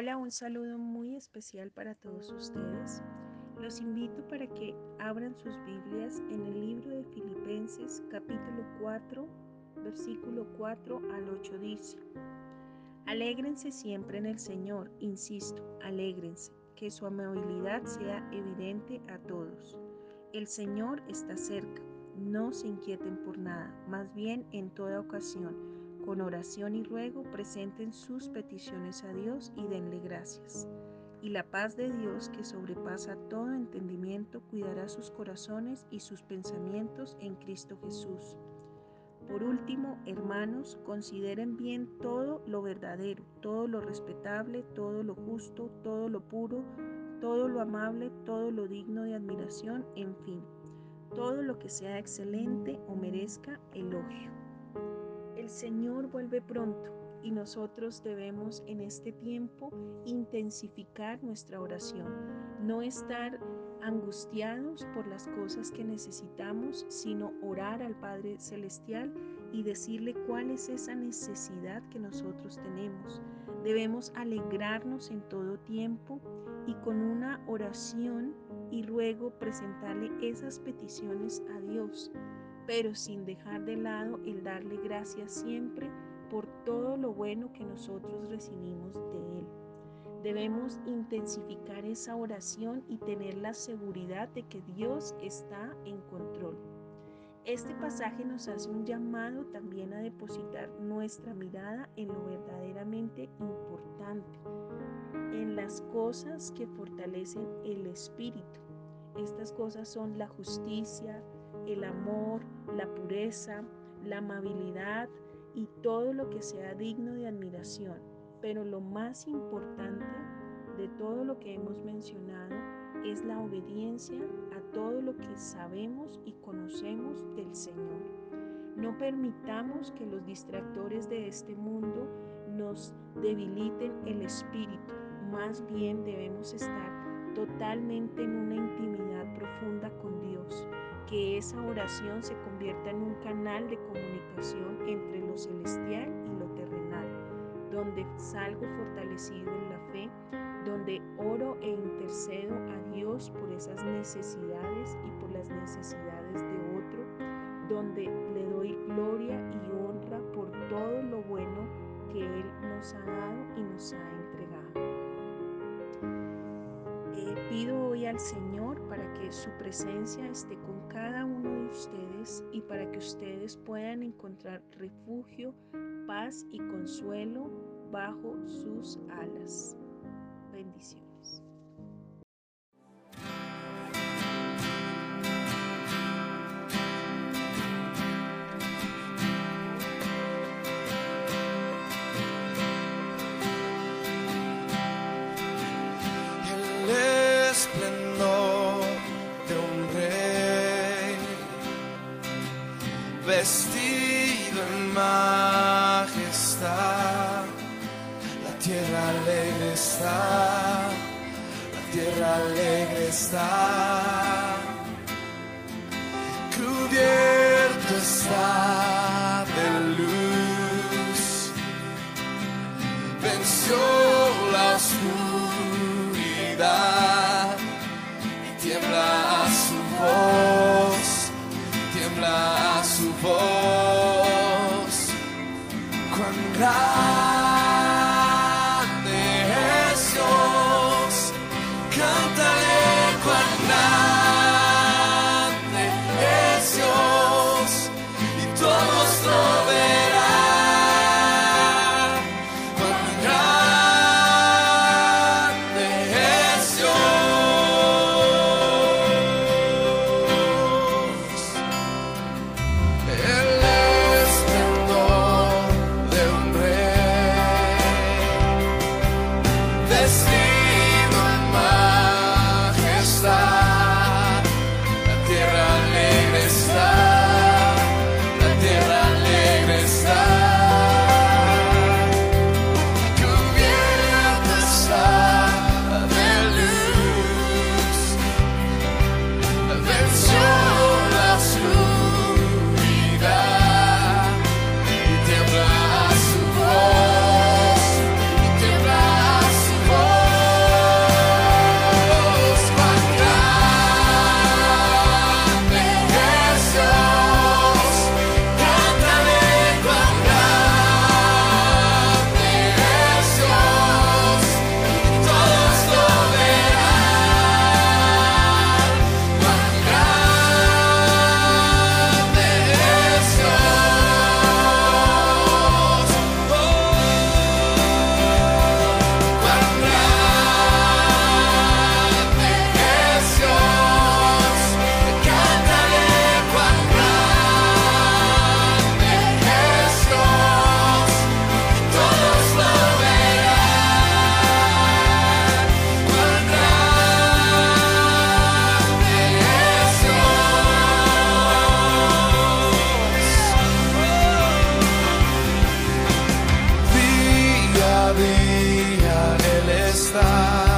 Hola, un saludo muy especial para todos ustedes. Los invito para que abran sus Biblias en el libro de Filipenses capítulo 4, versículo 4 al 8 dice, Alégrense siempre en el Señor, insisto, alégrense, que su amabilidad sea evidente a todos. El Señor está cerca, no se inquieten por nada, más bien en toda ocasión con oración y ruego presenten sus peticiones a Dios y denle gracias. Y la paz de Dios que sobrepasa todo entendimiento cuidará sus corazones y sus pensamientos en Cristo Jesús. Por último, hermanos, consideren bien todo lo verdadero, todo lo respetable, todo lo justo, todo lo puro, todo lo amable, todo lo digno de admiración, en fin, todo lo que sea excelente o merezca elogio. El Señor vuelve pronto y nosotros debemos en este tiempo intensificar nuestra oración, no estar angustiados por las cosas que necesitamos, sino orar al Padre Celestial y decirle cuál es esa necesidad que nosotros tenemos. Debemos alegrarnos en todo tiempo y con una oración y luego presentarle esas peticiones a Dios pero sin dejar de lado el darle gracias siempre por todo lo bueno que nosotros recibimos de Él. Debemos intensificar esa oración y tener la seguridad de que Dios está en control. Este pasaje nos hace un llamado también a depositar nuestra mirada en lo verdaderamente importante, en las cosas que fortalecen el espíritu. Estas cosas son la justicia, el amor, la pureza, la amabilidad y todo lo que sea digno de admiración. Pero lo más importante de todo lo que hemos mencionado es la obediencia a todo lo que sabemos y conocemos del Señor. No permitamos que los distractores de este mundo nos debiliten el espíritu. Más bien debemos estar totalmente en una intimidad profunda con Dios que esa oración se convierta en un canal de comunicación entre lo celestial y lo terrenal, donde salgo fortalecido en la fe, donde oro e intercedo a Dios por esas necesidades y por las necesidades de otro, donde le doy gloria y honra por todo lo bueno que Él nos ha dado y nos ha entregado. Eh, pido hoy al Señor para que su presencia esté con cada uno de ustedes y para que ustedes puedan encontrar refugio, paz y consuelo bajo sus alas. Bendiciones. Tierra alegre está. Cubierto está de luz, venció la oscuridad y tiembla a su voz, tiembla a su voz. Cuán día Él está.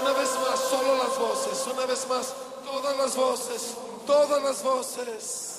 Una vez más, solo las voces, una vez más, todas las voces, todas las voces.